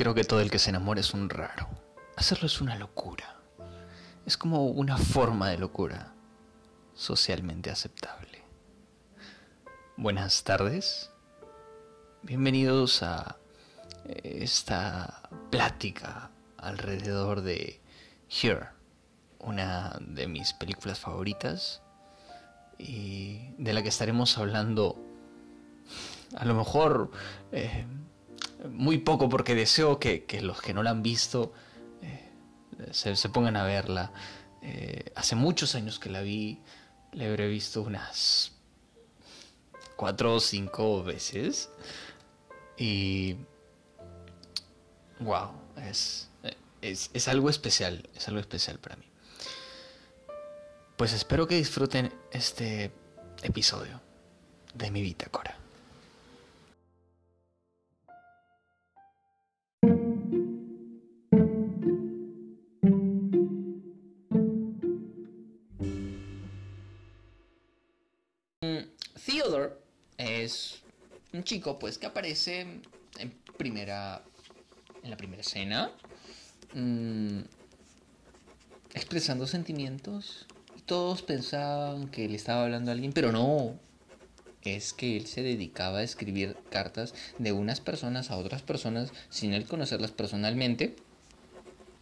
Creo que todo el que se enamora es un raro. Hacerlo es una locura. Es como una forma de locura socialmente aceptable. Buenas tardes. Bienvenidos a esta plática alrededor de Here, una de mis películas favoritas y de la que estaremos hablando a lo mejor eh, muy poco porque deseo que, los que no la han visto eh, se, pongan a verla. Eh, hace muchos años que la vi, la habré visto unas cuatro o cinco veces. Y... ¡Wow! Es, es, es algo especial, es algo especial para mí. Pues espero que disfruten este episodio de mi bitácora. Chico pues que aparece en primera en la primera escena mm, expresando sentimientos. Y todos pensaban que le estaba hablando a alguien pero no. Es que él se dedicaba a escribir cartas de unas personas a otras personas sin él conocerlas personalmente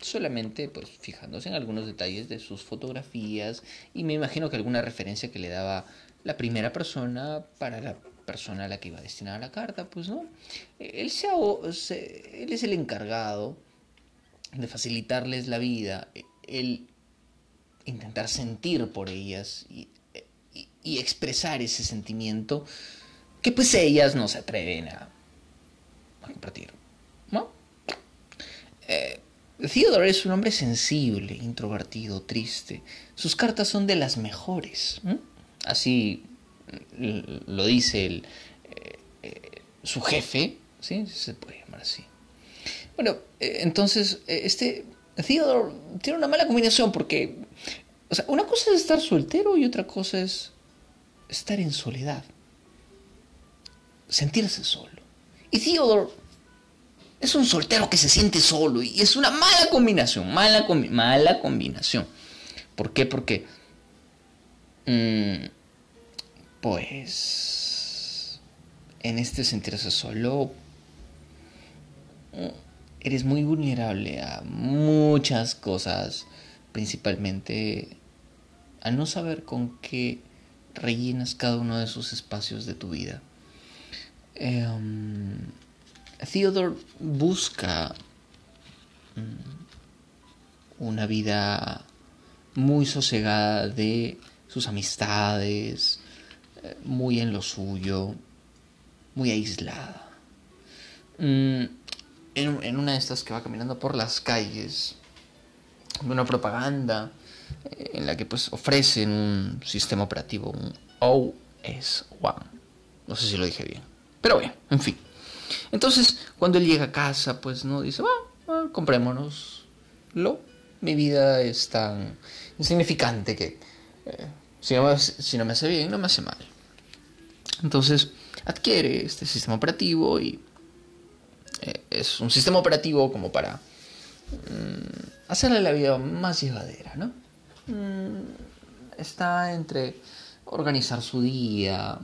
solamente pues fijándose en algunos detalles de sus fotografías. Y me imagino que alguna referencia que le daba la primera persona para la persona a la que iba destinada la carta, pues no. Él, es el encargado de facilitarles la vida, el intentar sentir por ellas y, expresar ese sentimiento que pues ellas no se atreven a, compartir. ¿no? Eh, Theodore es un hombre sensible, introvertido, triste. Sus cartas son de las mejores. Así lo dice el, eh, eh, su jefe, ¿sí? Se puede llamar así. Bueno, eh, entonces, este Theodore tiene una mala combinación porque, o sea, una cosa es estar soltero y otra cosa es estar en soledad, sentirse solo. Y Theodore es un soltero que se siente solo y es una mala combinación, mala, mala combinación. ¿Por qué? Porque... Mm, pues en este sentirse solo eres muy vulnerable a muchas cosas, principalmente a no saber con qué rellenas cada uno de esos espacios de tu vida. Em, Theodore busca mm, una vida muy sosegada de sus amistades, muy en lo suyo, muy aislada. Mm, en, una de estas que va caminando por las calles, una propaganda eh, en la que pues ofrecen un sistema operativo, un OS One. No sé si lo dije bien. Pero bueno, en fin. Entonces, cuando él llega a casa, pues no dice, ah, comprémonoslo. Mi vida es tan insignificante que eh, si, si no me hace bien, no me hace mal. Entonces adquiere este sistema operativo y eh, es un sistema operativo como para mm, hacerle la vida más llevadera, ¿no? Mm, está entre organizar su día,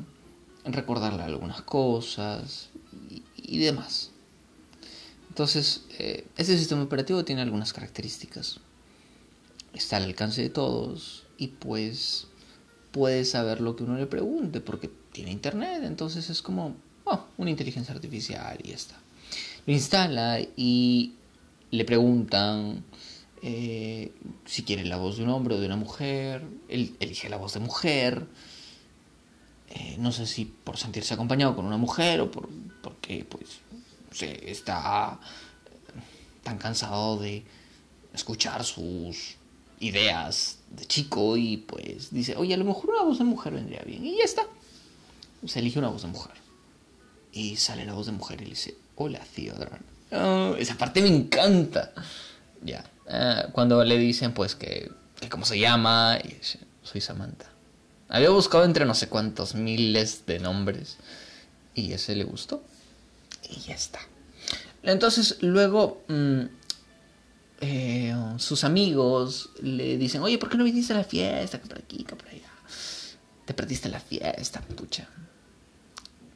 recordarle algunas cosas y, demás. Entonces, eh, este sistema operativo tiene algunas características. Está al alcance de todos y pues puede saber lo que uno le pregunte porque tiene internet, entonces es como oh, una inteligencia artificial y está. Lo instala y le preguntan eh, si quiere la voz de un hombre o de una mujer, elige la voz de mujer, eh, no sé si por sentirse acompañado con una mujer o por, porque pues se está tan cansado de escuchar sus ideas de chico y pues dice, oye, a lo mejor una voz de mujer vendría bien y ya está se elige una voz de mujer. Y sale la voz de mujer y le dice, hola Theodore. Oh, esa parte me encanta. Ya. Ah, cuando le dicen pues que, cómo se llama, y dice, soy Samantha. Había buscado entre no sé cuántos miles de nombres. Y ese le gustó. Y ya está. Entonces luego mm, eh, sus amigos le dicen, oye, ¿por qué no viniste a la fiesta? Que por aquí, que por allá. Te perdiste la fiesta, pucha.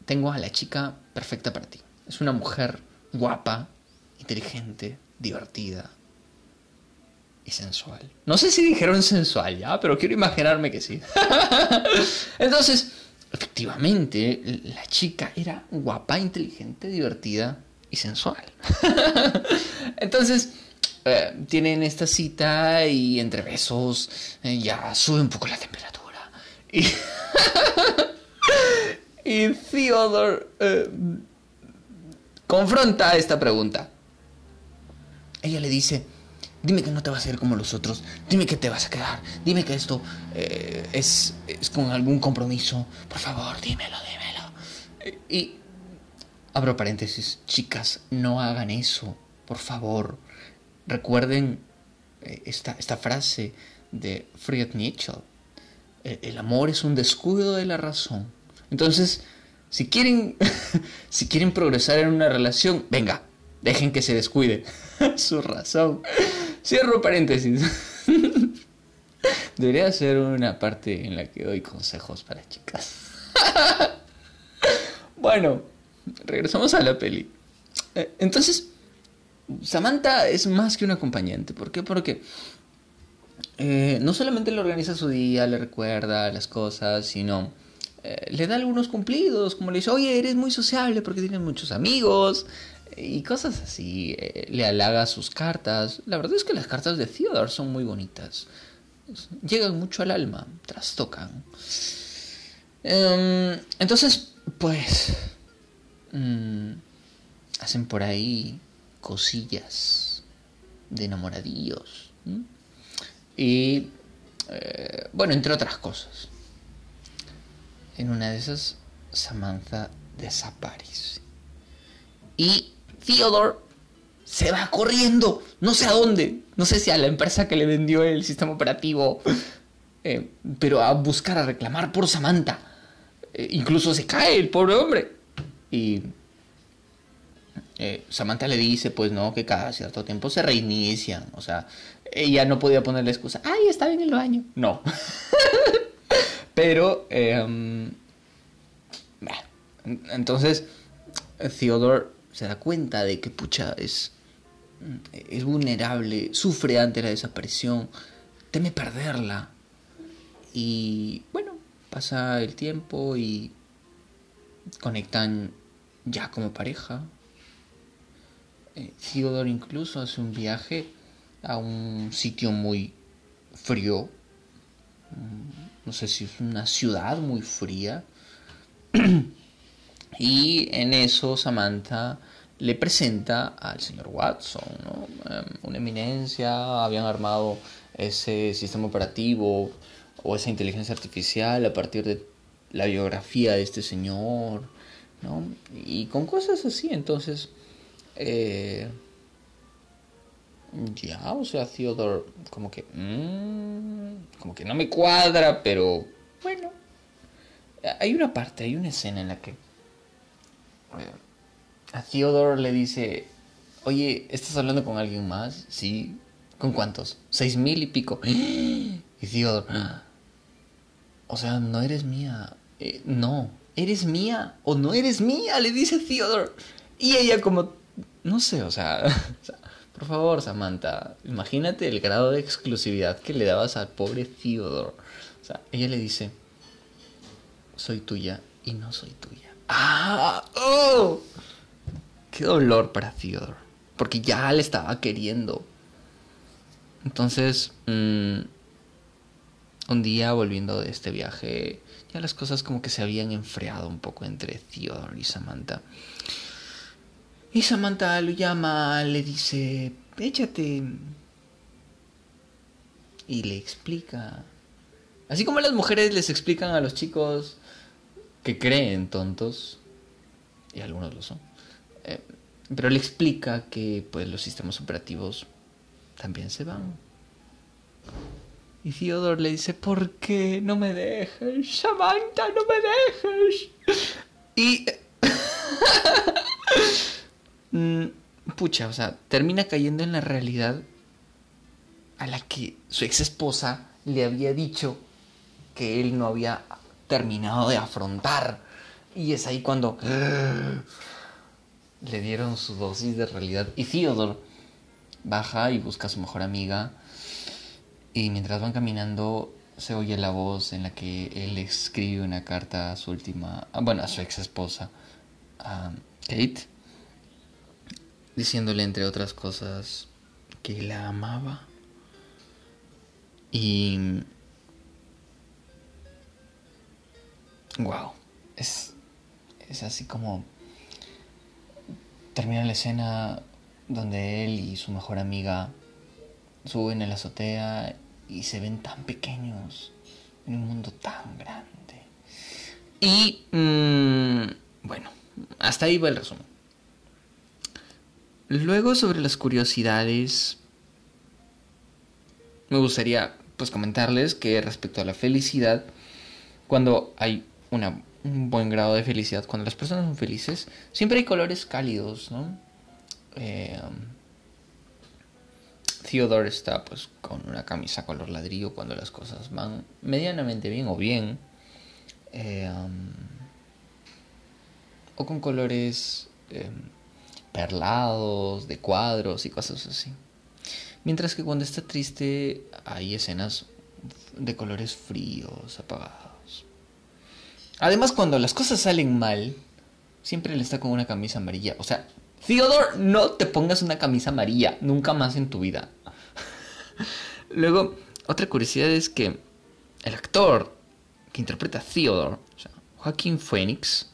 Tengo a la chica perfecta para ti. Es una mujer guapa, inteligente, divertida y sensual. No sé si dijeron sensual ya, pero quiero imaginarme que sí. Entonces, efectivamente, la chica era guapa, inteligente, divertida y sensual. Entonces, eh, tienen esta cita y entre besos eh, ya sube un poco la temperatura. Y, y Theodore eh, confronta esta pregunta. Ella le dice, dime que no te vas a ir como los otros, dime que te vas a quedar, dime que esto es, es, con algún compromiso, por favor, dímelo, dímelo. Y abro paréntesis, chicas, no hagan eso, por favor. Recuerden eh, esta, esta frase de Friedrich Nietzsche. El amor es un descuido de la razón. Entonces, si quieren, si quieren progresar en una relación, venga, dejen que se descuide su razón. Cierro paréntesis. Debería ser una parte en la que doy consejos para chicas. bueno, regresamos a la peli. Eh, entonces, Samantha es más que un acompañante. ¿Por qué? Porque eh, no solamente le organiza su día, le recuerda las cosas, sino eh, le da algunos cumplidos, como le dice, oye, eres muy sociable porque tienes muchos amigos y cosas así. Eh, le halaga sus cartas. La verdad es que las cartas de Theodore son muy bonitas. Llegan mucho al alma, trastocan. Em, entonces, pues, mm, hacen por ahí cosillas de enamoradillos. Y eh, bueno, entre otras cosas. En una de esas, Samantha desaparece. Y Theodore se va corriendo, no sé a dónde, no sé si a la empresa que le vendió el sistema operativo, eh, pero a buscar, a reclamar por Samantha. Eh, incluso se cae el pobre hombre. Y eh, Samantha le dice, pues no, que cada cierto tiempo se reinician. O sea, ella no podía ponerle excusa, ay, estaba en el baño. No. Pero, em, entonces, Theodore se da cuenta de que, pucha, es, es vulnerable, sufre ante la desaparición, teme perderla. Y bueno, pasa el tiempo y conectan ya como pareja, eh, Theodore incluso hace un viaje a un sitio muy frío, mm, no sé si es una ciudad muy fría, y en eso Samantha le presenta al señor Watson, em, una eminencia, habían armado ese sistema operativo o esa inteligencia artificial a partir de la biografía de este señor, ¿no? y con cosas así, entonces eh, ya, o sea, Theodore como que... Mm, como que no me cuadra, pero bueno. Hay una parte, hay una escena en la que... A Theodore le dice, oye, ¿estás hablando con alguien más? Sí. ¿Con cuántos? Seis mil y pico. Y Theodore, o sea, no eres mía. Eh, no, ¿eres mía o no eres mía? Le dice Theodore. Y ella como no sé, o sea, por favor, Samantha, imagínate el grado de exclusividad que le dabas al pobre Theodore. O sea, ella le dice, soy tuya y no soy tuya. ¡Ah! ¡Oh! ¡Qué dolor para Theodore! Porque ya le estaba queriendo. Entonces, mm, un día volviendo de este viaje, ya las cosas como que se habían enfriado un poco entre Theodore y Samantha. Y Samantha lo llama, le dice, échate. Y le explica. Así como las mujeres les explican a los chicos que creen tontos, y algunos lo son, eh, pero le explica que pues los sistemas operativos también se van. Y Theodore le dice, ¿por qué no me dejes? Samantha, no me dejes. Y... Mm, pucha, o sea, termina cayendo en la realidad a la que su ex esposa le había dicho que él no había terminado de afrontar. Y es ahí cuando le dieron su dosis de realidad. Y Theodore baja y busca a su mejor amiga. Y mientras van caminando, se oye la voz en la que él escribe una carta a su última, ah, bueno, a su ex esposa, a Kate, diciéndole entre otras cosas que la amaba. Y... Wow, es, es así como termina la escena donde él y su mejor amiga suben a la azotea y se ven tan pequeños en un mundo tan grande. Y mm, bueno, hasta ahí va el resumen. Luego sobre las curiosidades, me gustaría pues comentarles que respecto a la felicidad, cuando hay una, un buen grado de felicidad, cuando las personas son felices, siempre hay colores cálidos, ¿no? Eh, Theodore está pues con una camisa color ladrillo cuando las cosas van medianamente bien o bien. Eh, um, o con colores eh, perlados, de cuadros y cosas así. Mientras que cuando está triste hay escenas de colores fríos, apagados. Además, cuando las cosas salen mal, siempre él está con una camisa amarilla. O sea, Theodore, no te pongas una camisa amarilla, nunca más en tu vida. Luego, otra curiosidad es que el actor que interpreta a Theodore, Joaquín Phoenix,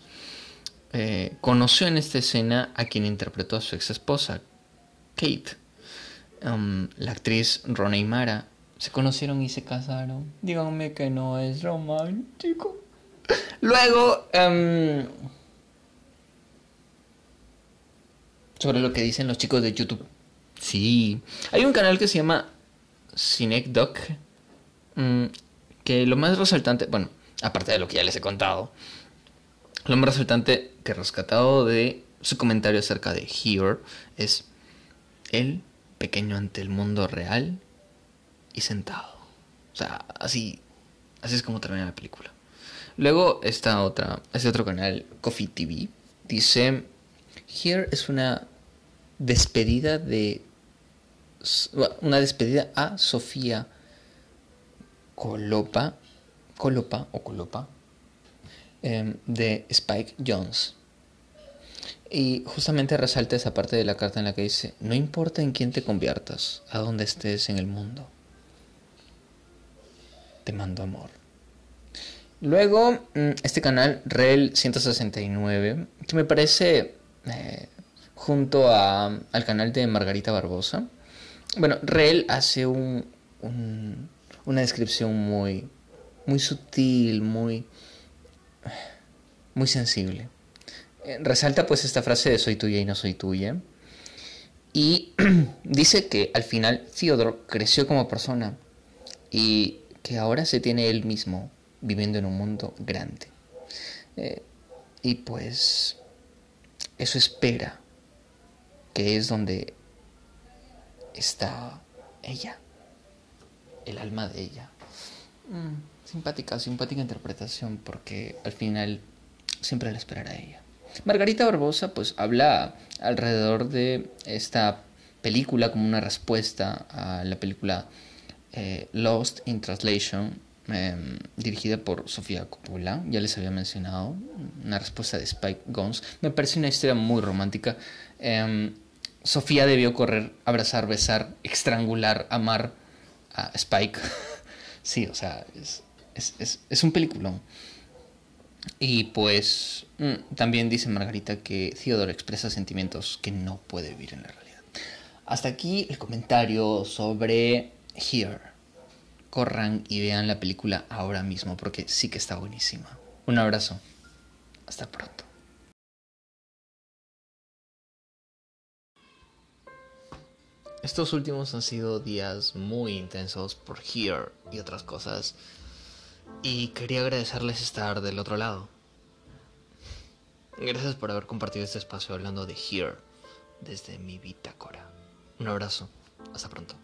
eh, conoció en esta escena a quien interpretó a su ex esposa, Kate. Um, la actriz Ronnie Mara se conocieron y se casaron. Díganme que no es romántico. Luego, um, sobre lo que dicen los chicos de YouTube. Sí, hay un canal que se llama Cinecdoc, mm, que lo más resaltante, bueno, aparte de lo que ya les he contado, lo más resaltante que rescatado de su comentario acerca de Here es el pequeño ante el mundo real y sentado. O sea, así, así es como termina la película. Luego está otra, este otro canal, Coffee TV, dice, Here es una despedida de una despedida a Sofía Colopa, Colopa o Colopa em, de Spike Jones. Y justamente resalta esa parte de la carta en la que dice, no importa en quién te conviertas, a donde estés en el mundo, te mando amor. Luego, mm, este canal, Rel 169, que me parece eh, junto a, al canal de Margarita Barbosa. Bueno, Rel hace un, una descripción muy, muy sutil, muy, muy sensible. Eh, resalta pues esta frase de soy tuya y no soy tuya. Y dice que al final Theodore creció como persona y que ahora se tiene él mismo viviendo en un mundo grande. Eh, y pues eso espera que es donde está ella, el alma de ella. Mm, simpática, simpática interpretación, porque al final siempre la esperará ella. Margarita Barbosa pues habla alrededor de esta película como una respuesta a la película eh, Lost in Translation, em, dirigida por Sofía Coppola, ya les había mencionado, una respuesta de Spike Gons. Me parece una historia muy romántica. Em, Sofía debió correr, abrazar, besar, estrangular, amar a Spike. sí, o sea, un peliculón. Y pues mm, también dice Margarita que Theodore expresa sentimientos que no puede vivir en la realidad. Hasta aquí el comentario sobre Here. Corran y vean la película ahora mismo porque sí que está buenísima. Un abrazo. Hasta pronto. Estos últimos han sido días muy intensos por Here y otras cosas. Y quería agradecerles estar del otro lado. Gracias por haber compartido este espacio hablando de Here. desde mi bitácora. Un abrazo, hasta pronto.